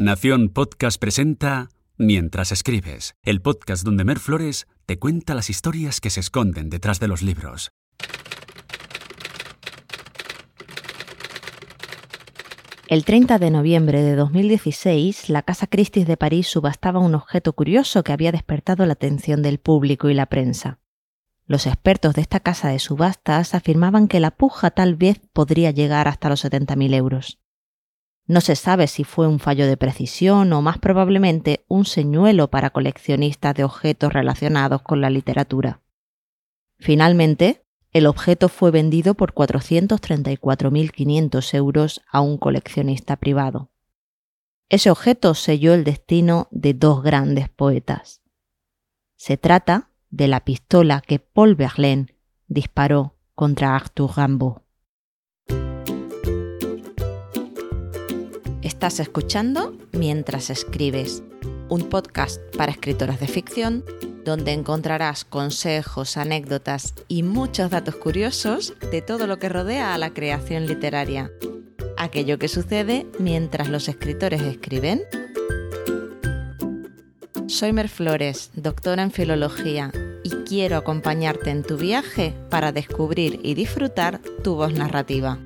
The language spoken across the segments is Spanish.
Nación Podcast presenta Mientras escribes, el podcast donde Mer Flores te cuenta las historias que se esconden detrás de los libros. El 30 de noviembre de 2016, la Casa Christie's de París subastaba un objeto curioso que había despertado la atención del público y la prensa. Los expertos de esta casa de subastas afirmaban que la puja tal vez podría llegar hasta los 70.000 euros. No se sabe si fue un fallo de precisión o más probablemente un señuelo para coleccionistas de objetos relacionados con la literatura. Finalmente, el objeto fue vendido por 434.500 euros a un coleccionista privado. Ese objeto selló el destino de dos grandes poetas. Se trata de la pistola que Paul Verlaine disparó contra Arthur Rimbaud. Estás escuchando Mientras escribes, un podcast para escritoras de ficción donde encontrarás consejos, anécdotas y muchos datos curiosos de todo lo que rodea a la creación literaria. Aquello que sucede mientras los escritores escriben soy Mer Flores, doctora en filología, y quiero acompañarte en tu viaje para descubrir y disfrutar tu voz narrativa.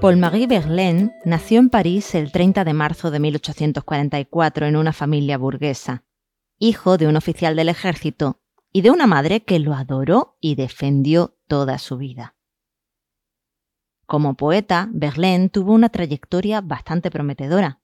Paul-Marie Verlaine nació en París el 30 de marzo de 1844 en una familia burguesa, hijo de un oficial del ejército y de una madre que lo adoró y defendió toda su vida. Como poeta, Verlaine tuvo una trayectoria bastante prometedora.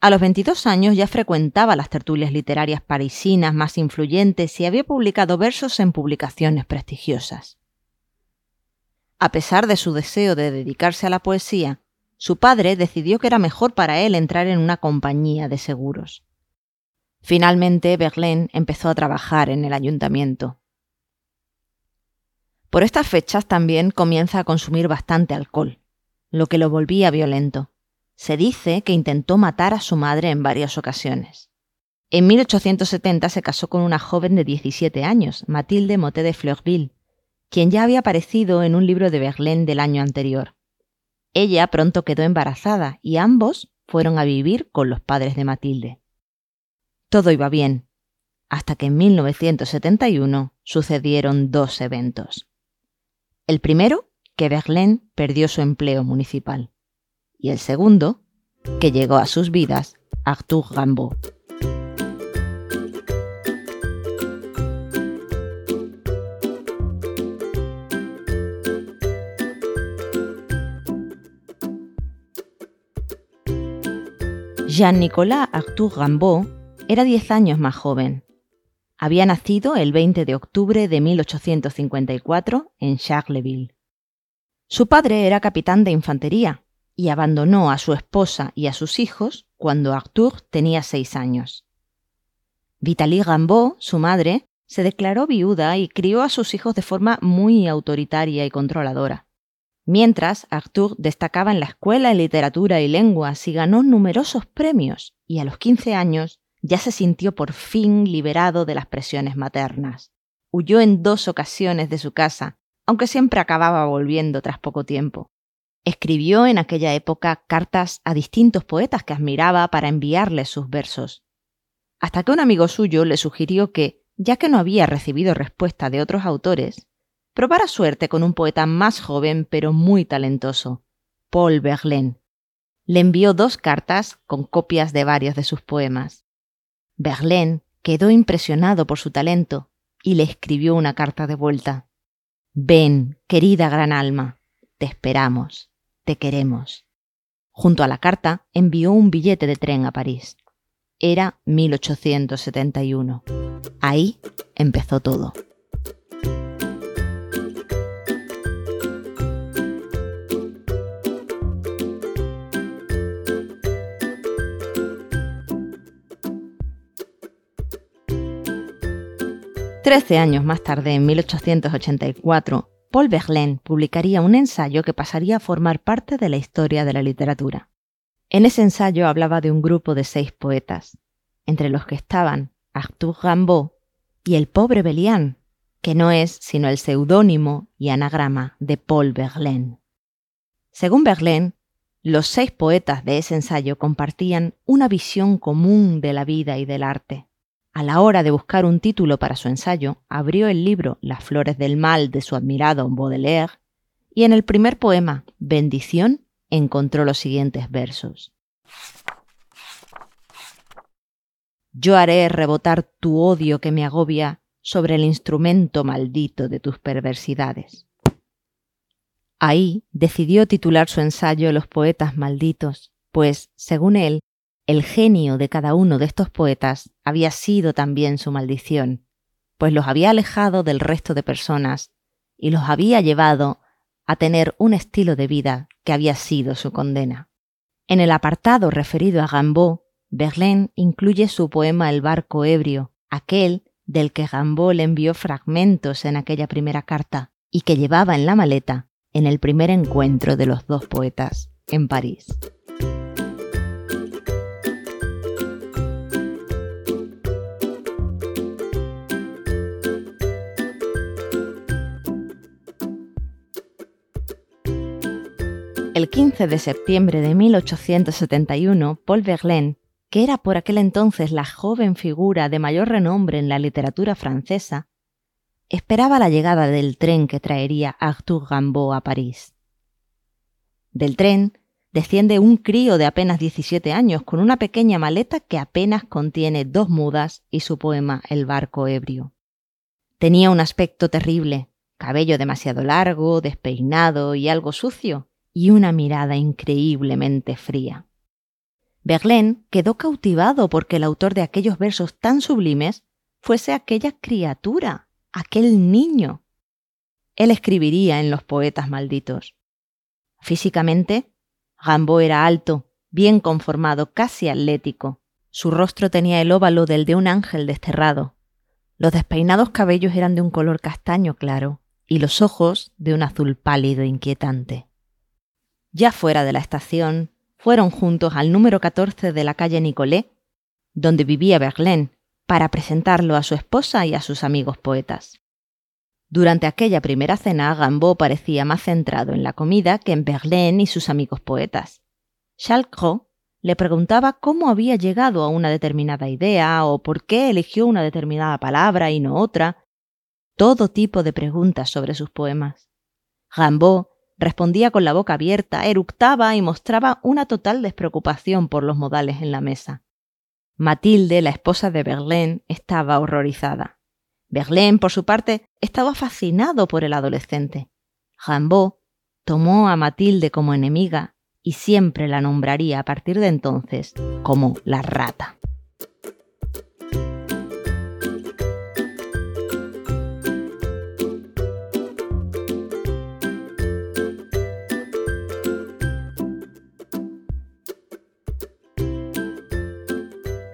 A los 22 años ya frecuentaba las tertulias literarias parisinas más influyentes y había publicado versos en publicaciones prestigiosas. A pesar de su deseo de dedicarse a la poesía, su padre decidió que era mejor para él entrar en una compañía de seguros. Finalmente, Verlaine empezó a trabajar en el ayuntamiento. Por estas fechas también comienza a consumir bastante alcohol, lo que lo volvía violento. Se dice que intentó matar a su madre en varias ocasiones. En 1870 se casó con una joven de 17 años, Mathilde Motet de Fleurville, quien ya había aparecido en un libro de Verlaine del año anterior. Ella pronto quedó embarazada y ambos fueron a vivir con los padres de Matilde. Todo iba bien, hasta que en 1971 sucedieron dos eventos. El primero, que Verlaine perdió su empleo municipal. Y el segundo, que llegó a sus vidas Arthur Rimbaud. Jean-Nicolas Arthur Rimbaud era 10 años más joven había nacido el 20 de octubre de 1854 en Charleville. Su padre era capitán de infantería y abandonó a su esposa y a sus hijos cuando Arthur tenía seis años. Vitalie Rimbaud, su madre, se declaró viuda y crió a sus hijos de forma muy autoritaria y controladora. Mientras, Arthur destacaba en la escuela en literatura y lenguas y ganó numerosos premios, y a los 15 años ya se sintió por fin liberado de las presiones maternas. Huyó en dos ocasiones de su casa, aunque siempre acababa volviendo tras poco tiempo. Escribió en aquella época cartas a distintos poetas que admiraba para enviarles sus versos. Hasta que un amigo suyo le sugirió que, ya que no había recibido respuesta de otros autores, probara suerte con un poeta más joven pero muy talentoso, Paul Verlaine. Le envió dos cartas con copias de varios de sus poemas. Verlaine quedó impresionado por su talento y le escribió una carta de vuelta. Ven, querida gran alma, te esperamos, te queremos. Junto a la carta envió un billete de tren a París. Era 1871. Ahí empezó todo. Trece años más tarde, en 1884, Paul Verlaine publicaría un ensayo que pasaría a formar parte de la historia de la literatura. En ese ensayo hablaba de un grupo de seis poetas, entre los que estaban Arthur Rimbaud y el pobre Bellian, que no es sino el seudónimo y anagrama de Paul Verlaine. Según Verlaine, los seis poetas de ese ensayo compartían una visión común de la vida y del arte. A la hora de buscar un título para su ensayo, abrió el libro Las flores del mal de su admirado Baudelaire y en el primer poema, Bendición, encontró los siguientes versos. Yo haré rebotar tu odio que me agobia sobre el instrumento maldito de tus perversidades. Ahí decidió titular su ensayo Los poetas malditos, pues, según él, el genio de cada uno de estos poetas había sido también su maldición, pues los había alejado del resto de personas y los había llevado a tener un estilo de vida que había sido su condena. En el apartado referido a Gambo, Verlaine incluye su poema El barco ebrio, aquel del que Gambo le envió fragmentos en aquella primera carta y que llevaba en la maleta en el primer encuentro de los dos poetas en París. El 15 de septiembre de 1871, Paul Verlaine, que era por aquel entonces la joven figura de mayor renombre en la literatura francesa, esperaba la llegada del tren que traería Arthur Rimbaud a París. Del tren desciende un crío de apenas 17 años con una pequeña maleta que apenas contiene dos mudas y su poema El barco ebrio. Tenía un aspecto terrible, cabello demasiado largo, despeinado y algo sucio, y una mirada increíblemente fría. Verlaine quedó cautivado porque el autor de aquellos versos tan sublimes fuese aquella criatura, aquel niño. Él escribiría en Los Poetas Malditos. Físicamente, Gambo era alto, bien conformado, casi atlético. Su rostro tenía el óvalo del de un ángel desterrado. Los despeinados cabellos eran de un color castaño claro y los ojos de un azul pálido inquietante. Ya fuera de la estación, fueron juntos al número 14 de la calle Nicolet, donde vivía Verlaine, para presentarlo a su esposa y a sus amigos poetas. Durante aquella primera cena, Gambo parecía más centrado en la comida que en Verlaine y sus amigos poetas. Charles le preguntaba cómo había llegado a una determinada idea o por qué eligió una determinada palabra y no otra, todo tipo de preguntas sobre sus poemas. Gambo Respondía con la boca abierta, eructaba y mostraba una total despreocupación por los modales en la mesa. Matilde, la esposa de Verlaine, estaba horrorizada. Verlaine, por su parte, estaba fascinado por el adolescente. Rimbaud tomó a Matilde como enemiga y siempre la nombraría a partir de entonces como la rata.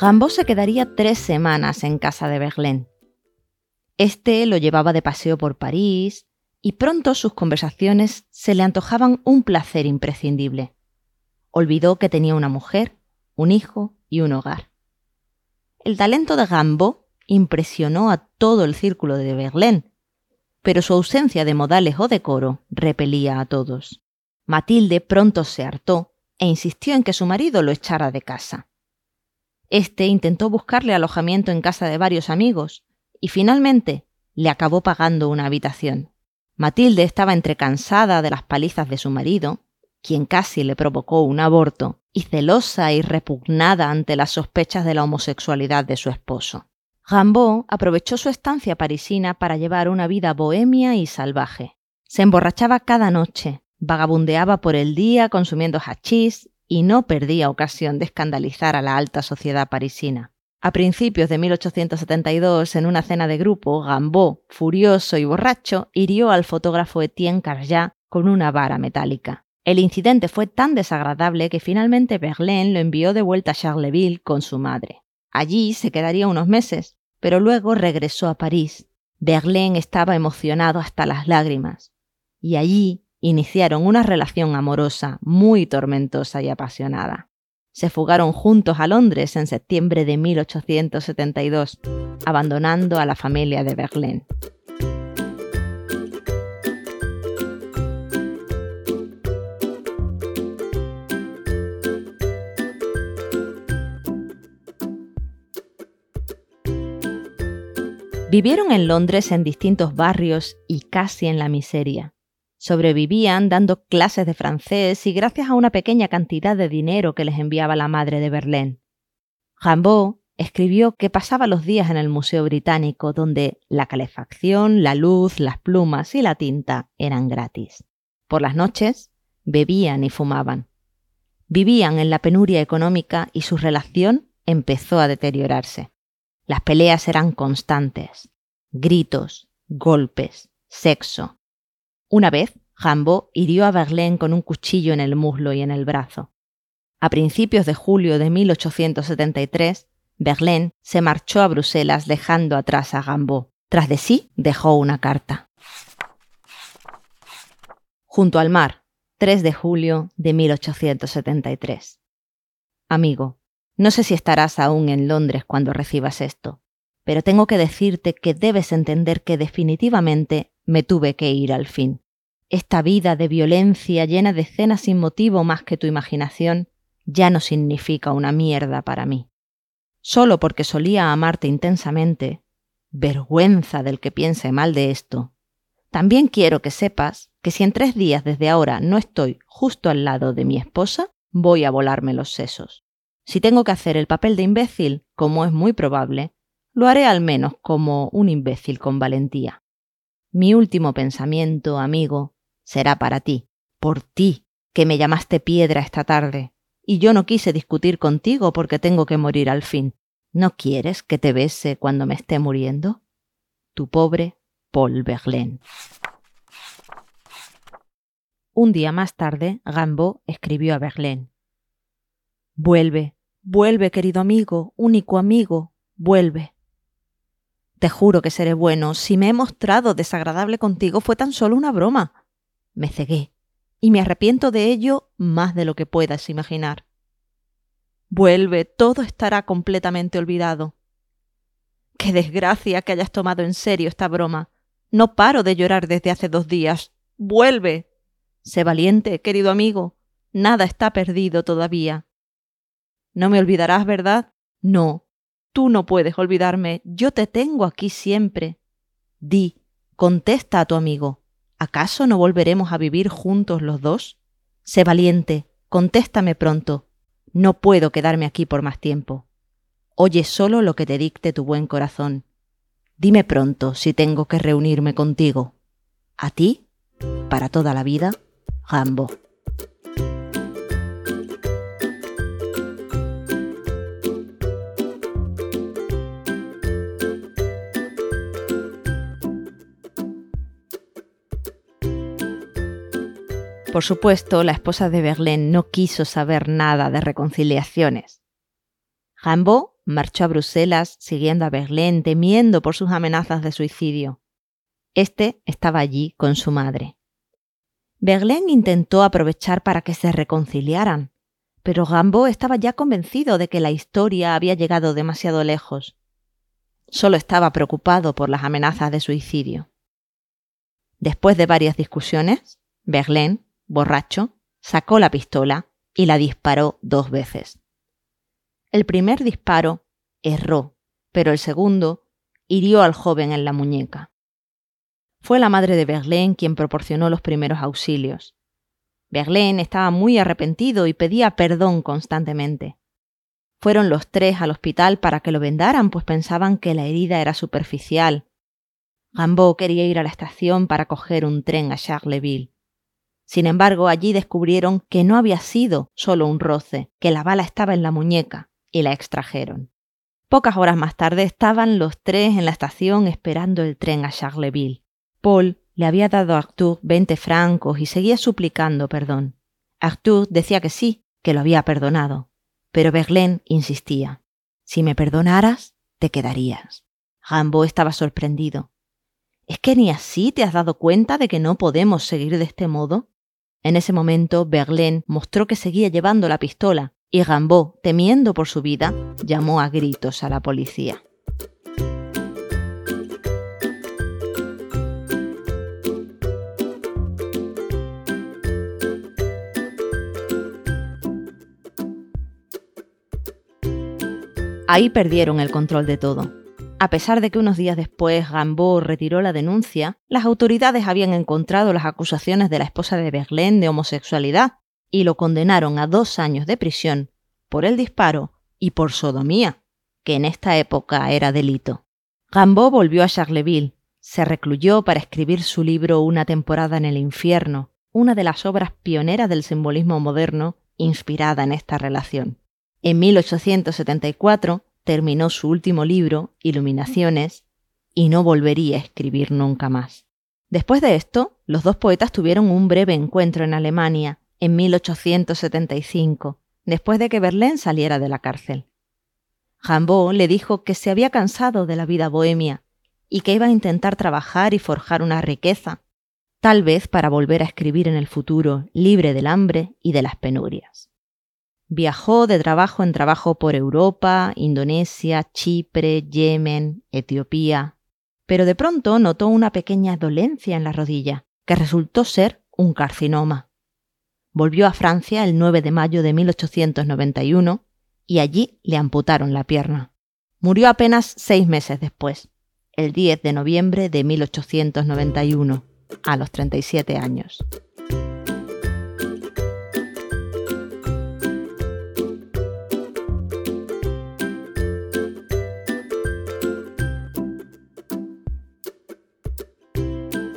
Rimbaud se quedaría tres semanas en casa de Verlaine. Este lo llevaba de paseo por París y pronto sus conversaciones se le antojaban un placer imprescindible. Olvidó que tenía una mujer, un hijo y un hogar. El talento de Rimbaud impresionó a todo el círculo de Verlaine, pero su ausencia de modales o decoro repelía a todos. Matilde pronto se hartó e insistió en que su marido lo echara de casa. Este intentó buscarle alojamiento en casa de varios amigos y finalmente le acabó pagando una habitación. Matilde estaba entre cansada de las palizas de su marido, quien casi le provocó un aborto, y celosa y repugnada ante las sospechas de la homosexualidad de su esposo. Rimbaud aprovechó su estancia parisina para llevar una vida bohemia y salvaje. Se emborrachaba cada noche, vagabundeaba por el día consumiendo hachís y no perdía ocasión de escandalizar a la alta sociedad parisina. A principios de 1872, en una cena de grupo, Gambó, furioso y borracho, hirió al fotógrafo Etienne Carjat con una vara metálica. El incidente fue tan desagradable que finalmente Verlaine lo envió de vuelta a Charleville con su madre. Allí se quedaría unos meses, pero luego regresó a París. Verlaine estaba emocionado hasta las lágrimas, y allí iniciaron una relación amorosa muy tormentosa y apasionada. Se fugaron juntos a Londres en septiembre de 1872, abandonando a la familia de Berlín. Vivieron en Londres en distintos barrios y casi en la miseria. Sobrevivían dando clases de francés y gracias a una pequeña cantidad de dinero que les enviaba la madre de Berlín. Rimbaud escribió que pasaba los días en el Museo Británico, donde la calefacción, la luz, las plumas y la tinta eran gratis. Por las noches bebían y fumaban. Vivían en la penuria económica y su relación empezó a deteriorarse. Las peleas eran constantes. Gritos, golpes, sexo. Una vez, Jambo hirió a Verlaine con un cuchillo en el muslo y en el brazo. A principios de julio de 1873, Verlaine se marchó a Bruselas dejando atrás a Gambo. Tras de sí dejó una carta. Junto al mar, 3 de julio de 1873. Amigo, no sé si estarás aún en Londres cuando recibas esto, pero tengo que decirte que debes entender que definitivamente me tuve que ir al fin. Esta vida de violencia llena de escenas sin motivo más que tu imaginación ya no significa una mierda para mí. Solo porque solía amarte intensamente, vergüenza del que piense mal de esto. También quiero que sepas que si en tres días desde ahora no estoy justo al lado de mi esposa, voy a volarme los sesos. Si tengo que hacer el papel de imbécil, como es muy probable, lo haré al menos como un imbécil con valentía. Mi último pensamiento, amigo, será para ti, por ti, que me llamaste piedra esta tarde, y yo no quise discutir contigo porque tengo que morir al fin. ¿No quieres que te bese cuando me esté muriendo? Tu pobre Paul Verlaine. Un día más tarde, Gambo escribió a Verlaine. Vuelve, vuelve, querido amigo, único amigo, vuelve. Te juro que seré bueno. Si me he mostrado desagradable contigo fue tan solo una broma. Me cegué, y me arrepiento de ello más de lo que puedas imaginar. Vuelve, todo estará completamente olvidado. Qué desgracia que hayas tomado en serio esta broma. No paro de llorar desde hace dos días. Vuelve. Sé valiente, querido amigo. Nada está perdido todavía. No me olvidarás, ¿verdad? No, tú no puedes olvidarme, yo te tengo aquí siempre. Di, contesta a tu amigo, ¿acaso no volveremos a vivir juntos los dos? Sé valiente, contéstame pronto. No puedo quedarme aquí por más tiempo. Oye solo lo que te dicte tu buen corazón. Dime pronto si tengo que reunirme contigo. A ti, para toda la vida, Gambo. Por supuesto, la esposa de Verlaine no quiso saber nada de reconciliaciones. Rimbaud marchó a Bruselas siguiendo a Verlaine, temiendo por sus amenazas de suicidio. Este estaba allí con su madre. Verlaine intentó aprovechar para que se reconciliaran, pero Rimbaud estaba ya convencido de que la historia había llegado demasiado lejos. Solo estaba preocupado por las amenazas de suicidio. Después de varias discusiones, Verlaine borracho, sacó la pistola y la disparó dos veces. El primer disparo erró, pero el segundo hirió al joven en la muñeca. Fue la madre de Verlaine quien proporcionó los primeros auxilios. Verlaine estaba muy arrepentido y pedía perdón constantemente. Fueron los tres al hospital para que lo vendaran, pues pensaban que la herida era superficial. Gambo quería ir a la estación para coger un tren a Charleville. Sin embargo, allí descubrieron que no había sido solo un roce, que la bala estaba en la muñeca, y la extrajeron. Pocas horas más tarde estaban los tres en la estación esperando el tren a Charleville. Paul le había dado a Arthur veinte francos y seguía suplicando perdón. Arthur decía que sí, que lo había perdonado, pero Verlaine insistía. Si me perdonaras, te quedarías. Rambo estaba sorprendido. ¿Es que ni así te has dado cuenta de que no podemos seguir de este modo? En ese momento, Verlaine mostró que seguía llevando la pistola y Gambo, temiendo por su vida, llamó a gritos a la policía. Ahí perdieron el control de todo. A pesar de que unos días después Gambo retiró la denuncia, las autoridades habían encontrado las acusaciones de la esposa de Verlaine de homosexualidad y lo condenaron a dos años de prisión por el disparo y por sodomía, que en esta época era delito. Gambo volvió a Charleville, se recluyó para escribir su libro Una temporada en el infierno, una de las obras pioneras del simbolismo moderno inspirada en esta relación. En 1874 terminó su último libro, Iluminaciones, y no volvería a escribir nunca más. Después de esto, los dos poetas tuvieron un breve encuentro en Alemania, en 1875, después de que Verlaine saliera de la cárcel. Rimbaud le dijo que se había cansado de la vida bohemia y que iba a intentar trabajar y forjar una riqueza, tal vez para volver a escribir en el futuro libre del hambre y de las penurias. Viajó de trabajo en trabajo por Europa, Indonesia, Chipre, Yemen, Etiopía, pero de pronto notó una pequeña dolencia en la rodilla, que resultó ser un carcinoma. Volvió a Francia el 9 de mayo de 1891 y allí le amputaron la pierna. Murió apenas seis meses después, el 10 de noviembre de 1891, a los 37 años.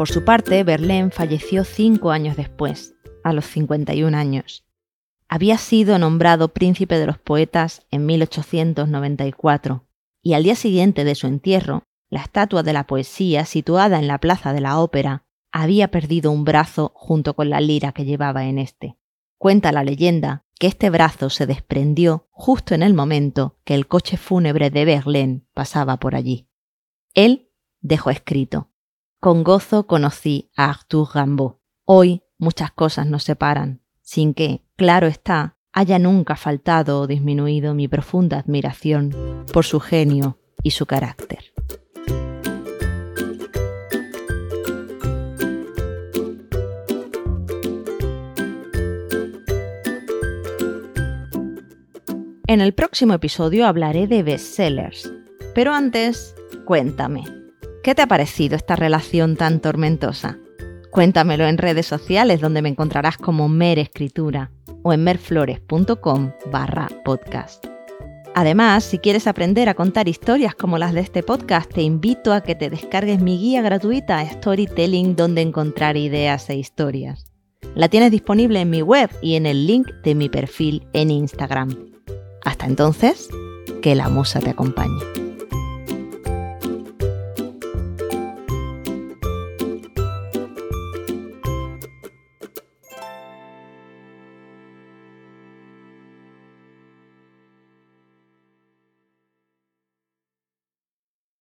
Por su parte, Verlaine falleció cinco años después, a los 51 años. Había sido nombrado príncipe de los poetas en 1894, y al día siguiente de su entierro, la estatua de la poesía, situada en la plaza de la ópera, había perdido un brazo junto con la lira que llevaba en este. Cuenta la leyenda que este brazo se desprendió justo en el momento que el coche fúnebre de Verlaine pasaba por allí. Él dejó escrito con gozo conocí a Arthur Rimbaud. Hoy muchas cosas nos separan, sin que, claro está, haya nunca faltado o disminuido mi profunda admiración por su genio y su carácter. En el próximo episodio hablaré de bestsellers, pero antes, cuéntame, ¿Qué te ha parecido esta relación tan tormentosa? Cuéntamelo en redes sociales donde me encontrarás como Mer Escritura o en merflores.com barra podcast. Además, si quieres aprender a contar historias como las de este podcast, te invito a que te descargues mi guía gratuita Storytelling donde encontrar ideas e historias. La tienes disponible en mi web y en el link de mi perfil en Instagram. Hasta entonces, que la musa te acompañe.